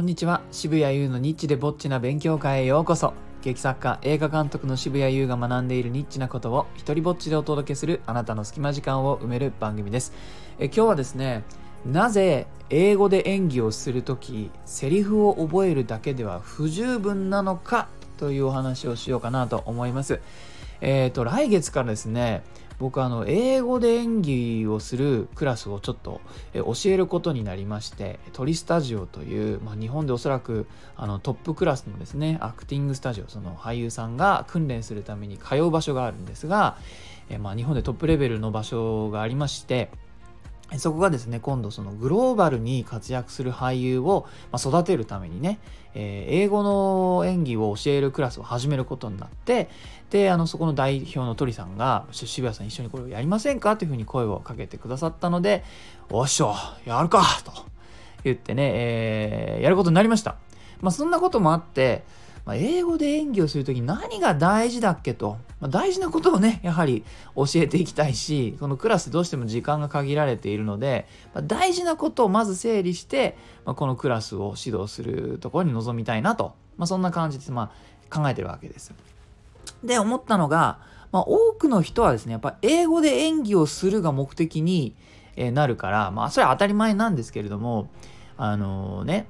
こんにちは。渋谷優のニッチでぼっちな勉強会へようこそ。劇作家映画監督の渋谷優が学んでいるニッチなことを一人ぼっちでお届けするあなたの隙間時間を埋める番組です。え今日はですねなぜ英語で演技をするときセリフを覚えるだけでは不十分なのかというお話をしようかなと思います。えっ、ー、と来月からですね僕あの英語で演技をするクラスをちょっと教えることになりましてトリスタジオという、まあ、日本でおそらくあのトップクラスのですねアクティングスタジオその俳優さんが訓練するために通う場所があるんですが、えまあ、日本でトップレベルの場所がありましてそこがですね、今度そのグローバルに活躍する俳優を育てるためにね、えー、英語の演技を教えるクラスを始めることになって、で、あの、そこの代表の鳥さんが、渋谷さん一緒にこれをやりませんか？というふうに声をかけてくださったので、おっしょ、やるかと言ってね、えー、やることになりました。まあ、そんなこともあって、まあ、英語で演技をするとき何が大事だっけと、まあ、大事なことをね、やはり教えていきたいし、このクラスどうしても時間が限られているので、まあ、大事なことをまず整理して、まこのクラスを指導するところに臨みたいなと、まそんな感じで、ま考えてるわけです。で、思ったのが、ま多くの人はですね、やっぱ英語で演技をするが目的になるから、まあそれは当たり前なんですけれども、あのー、ね、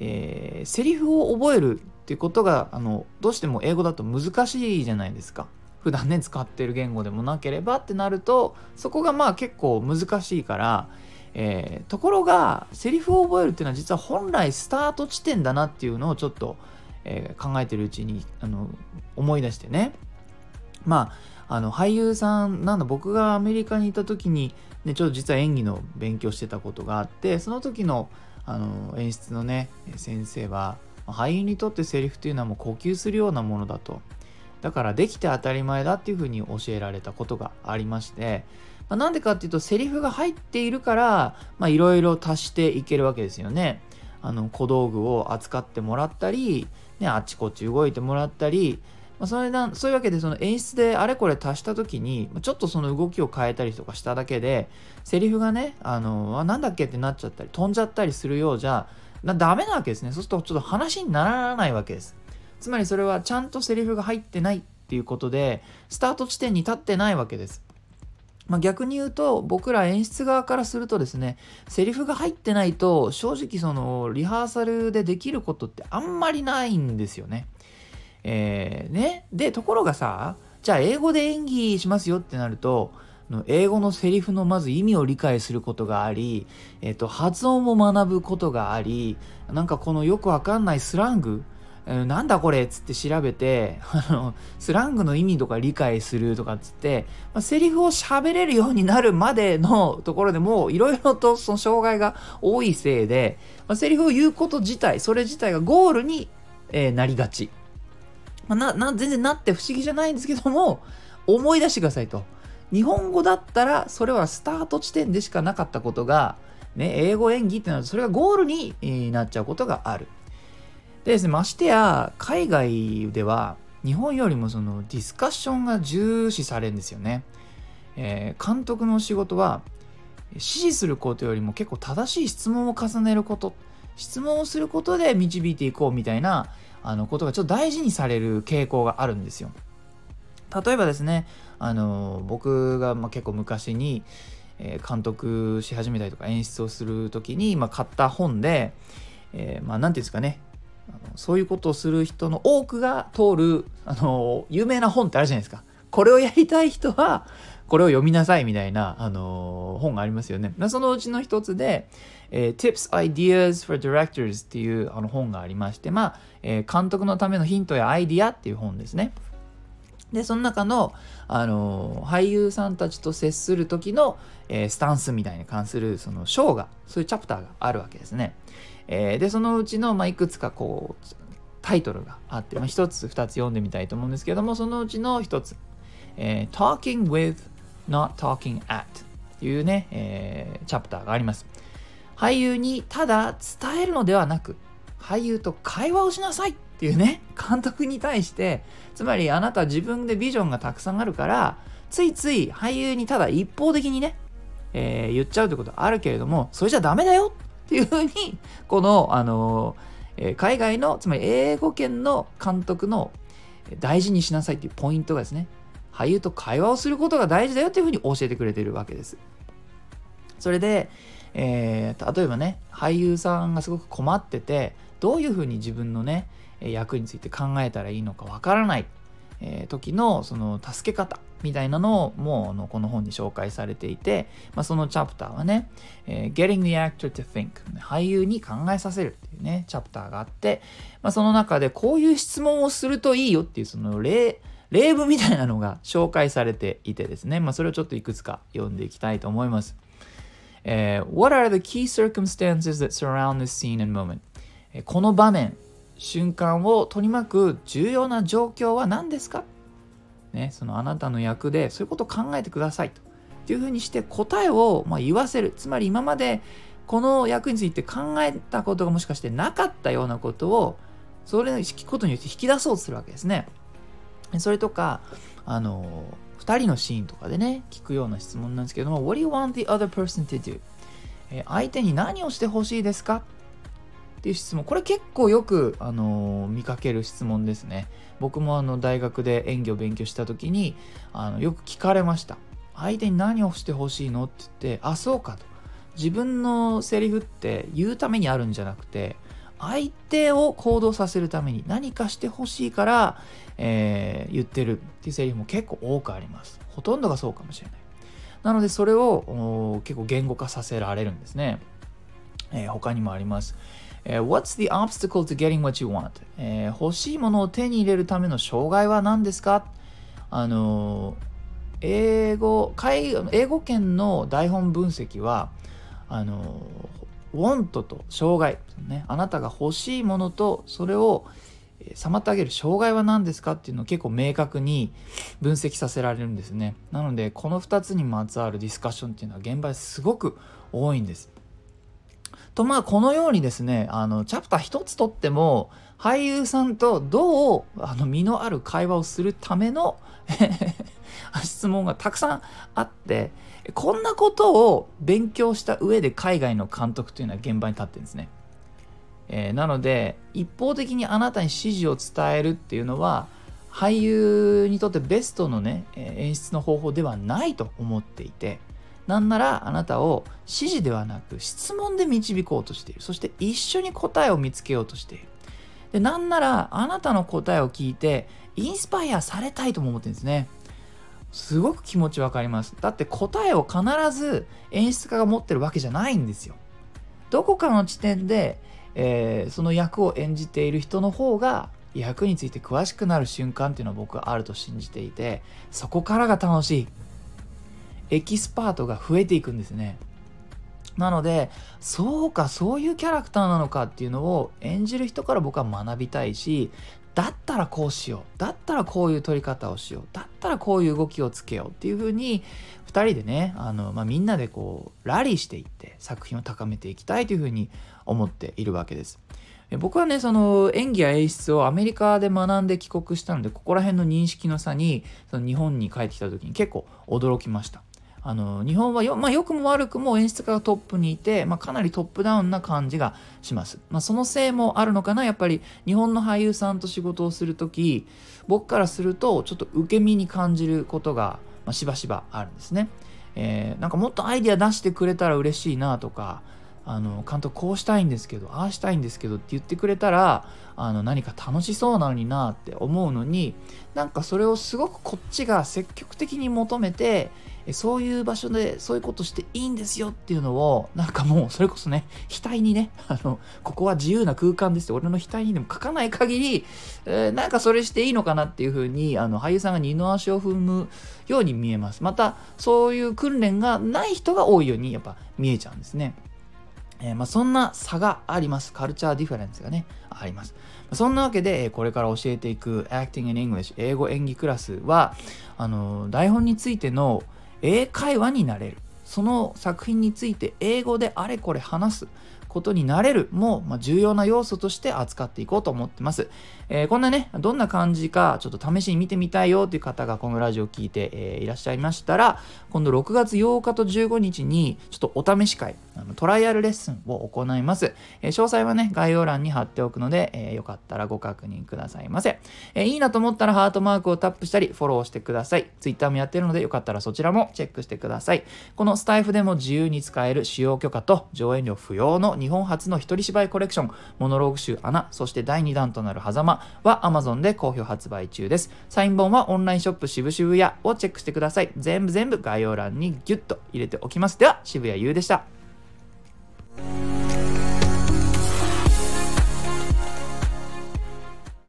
えー、セリフを覚えるっていうことがあのどうしても英語だと難しいじゃないですか。普段ね使ってる言語でもなければってなるとそこがまあ結構難しいから、えー、ところがセリフを覚えるっていうのは実は本来スタート地点だなっていうのをちょっと、えー、考えてるうちにあの思い出してねまああの俳優さんなんだ僕がアメリカにいた時に、ね、ちょっと実は演技の勉強してたことがあってその時のあの演出のね先生は俳優にとってセリフっていうのはもう呼吸するようなものだと。だからできて当たり前だっていうふうに教えられたことがありまして、まあ、なんでかっていうとセリフが入っているからいろいろ足していけるわけですよね。あの小道具を扱ってもらったり、ね、あっちこっち動いてもらったり。まあ、それなそういうわけでその演出であれこれ足した時にちょっとその動きを変えたりとかしただけでセリフがねあのあなんだっけってなっちゃったり飛んじゃったりするようじゃなダメなわけですね。そうするとちょっと話にならないわけです。つまりそれはちゃんとセリフが入ってないっていうことで、スタート地点に立ってないわけです。まあ、逆に言うと僕ら演出側からするとですねセリフが入ってないと正直そのリハーサルでできることってあんまりないんですよね。えー、ねでところがさじゃあ英語で演技しますよってなると英語のセリフのまず意味を理解することがあり、えっと、発音も学ぶことがあり、なんかこのよくわかんないスラング、なんだこれっつって調べて、あの、スラングの意味とか理解するとかっつって、まあ、セリフを喋れるようになるまでのところでも、いろいろとその障害が多いせいで、まあ、セリフを言うこと自体、それ自体がゴールに、えー、なりがち。まあ、な、な、全然なって不思議じゃないんですけども、思い出してくださいと。日本語だったらそれはスタート地点でしかなかったことが、ね、英語演技ってなるとそれがゴールになっちゃうことがある。でですね、ましてや海外では日本よりもそのディスカッションが重視されるんですよね。えー、監督の仕事は指示することよりも結構正しい質問を重ねること質問をすることで導いていこうみたいなあのことがちょっと大事にされる傾向があるんですよ。例えばですね、あの僕がま結構昔に、監督し始めたりとか演出をする時に、ま、買った本で、えー、ま何て言うんですかねそういうことをする人の多くが通るあの有名な本ってあるじゃないですか。これをやりたい人はこれを読みなさいみたいな、あの本がありますよね。そのうちの一つで、えー、Tips Ideas for Directors っていうあの本がありまして、まあ、えー、監督のためのヒントやアイディアっていう本ですね。で、その中の、あの俳優さんたちと接する時の、えー、スタンスみたいに関する、その章が、そういうチャプターがあるわけですね。えー、で、そのうちの、まあ、いくつかこう、タイトルがあって、まあ、1つ、2つ読んでみたいと思うんですけども、そのうちの1つ、えー、Talking with, not talking at というね、えー、チャプターがあります。俳優にただ伝えるのではなく、俳優と会話をしなさいっていうね、監督に対して、つまりあなた自分でビジョンがたくさんあるから、ついつい俳優にただ一方的にね、えー、言っちゃうってことあるけれども、それじゃダメだよっていうふうに、この、あのえー、海外のつまり英語圏の監督の大事にしなさいっていうポイントがですね俳優と会話をすることが大事だよっていうふうに教えてくれてるわけです。それで、えー、例えばね俳優さんがすごく困っててどういうふうに自分のね役について考えたらいいのかわからない、え、時のその助け方みたいなのをもうのこの本に紹介されていて、まあ、そのチャプターはね、えー、Getting the actor to think 俳優に考えさせるっていうねチャプターがあって、まあ、その中でこういう質問をするといいよっていうその例例文みたいなのが紹介されていてですね、まあ、それをちょっといくつか読んでいきたいと思います。えー、What are the key circumstances that surround this scene and moment? この場面、瞬間を取り巻く重要な状況は何ですか？ね、そのあなたの役でそういうことを考えてくださいと。っていうふうにして答えをま言わせる。つまり今までこの役について考えたことがもしかしてなかったようなことをそれを聞くことによって引き出そうとするわけですね。それとか、あの、2人のシーンとかでね、聞くような質問なんですけども、What do you want the other person to do? 相手に何をしてほしいですか？っていう質問。これ結構よく、あの見かける質問ですね。僕もあの大学で演技を勉強した時にあのよく聞かれました。相手に何をしてほしいの？って言って、あ、そうかと。自分のセリフって言うためにあるんじゃなくて、相手を行動させるために何かしてほしいから、えー、言ってるっていうセリフも結構多くあります。ほとんどがそうかもしれない。なのでそれを結構言語化させられるんですね。えー、他にもあります。え、What's the obstacle to getting what you want?、えー、欲しいものを手に入れるための障害は何ですか？あの英語、英語圏の台本分析は、あの want と障害、ね、あなたが欲しいものとそれを妨げる障害は何ですかっていうのを結構明確に分析させられるんですね。なのでこの2つにまつわるディスカッションっていうのは現場ですごく多いんです。とまあこのようにですねあのチャプター1つとっても俳優さんとどうあの身のある会話をするための質問がたくさんあってこんなことを勉強した上で海外の監督というのは現場に立ってるんですね。えー、なので一方的にあなたに指示を伝えるっていうのは俳優にとってベストのね演出の方法ではないと思っていてなんならあなたを指示ではなく質問で導こうとしている。そして一緒に答えを見つけようとしている。でなんならあなたの答えを聞いてインスパイアされたいとも思ってるんですね。すごく気持ちわかります。だって答えを必ず演出家が持ってるわけじゃないんですよ。どこかの地点で、えー、その役を演じている人の方が役について詳しくなる瞬間っていうのは僕はあると信じていてそこからが楽しいエキスパートが増えていくんですねなのでそうかそういうキャラクターなのかっていうのを演じる人から僕は学びたいしだったらこうしようだったらこういう撮り方をしようだったらこういう動きをつけようっていう風に2人でねあの、まあ、みんなでこうラリーしていって作品を高めていきたいという風に思っているわけです。僕はねその演技や演出をアメリカで学んで帰国したのでここら辺の認識の差にその日本に帰ってきた時に結構驚きました。あの日本はよ,、まあ、良くも悪くも演出家がトップにいて、まあ、かなりトップダウンな感じがします。まあ、そのせいもあるのかなやっぱり日本の俳優さんと仕事をする時僕からするとちょっと受け身に感じることが、ま、しばしばあるんですね。えー、なんかもっとアイデア出してくれたら嬉しいなとかあの監督こうしたいんですけどああしたいんですけどって言ってくれたらあの何か楽しそうなのになって思うのになんかそれをすごくこっちが積極的に求めてそういう場所でそういうことしていいんですよっていうのをなんかもうそれこそね 額にねあのここは自由な空間ですって俺の額にでも書かない限り、えー、なんかそれしていいのかなっていうふうにあの俳優さんが二の足を踏むように見えますまたそういう訓練がない人が多いようにやっぱ見えちゃうんですねえー、まあ、そんな差があります。 culture difference がね、あります。そんなわけで、これから教えていく Acting in English 英語演技クラスは、あの台本についての英会話になれる。その作品について英語であれこれ話す。ことになれるも、まあ、重要な要素として扱っていこうと思ってます。えー、こんなね、どんな感じかちょっと試しに見てみたいよという方がこのラジオを聞いて、えー、いらっしゃいましたら、今度6月8日と15日にちょっとお試し会、あのトライアルレッスンを行います。えー、詳細はね、概要欄に貼っておくので、えよかったらご確認くださいませ。えいいなと思ったらハートマークをタップしたり、フォローしてください。Twitter もやってるので、よかったらそちらもチェックしてください。このスタイフでも自由に使える使用許可と上演料不要の日本初の一人芝居コレクション、モノローグ集アナ、そして第2弾となる狭間は Amazon で好評発売中です。サイン本はオンラインショップ渋々やをチェックしてください。全部全部概要欄にギュッと入れておきます。では、渋谷優でした。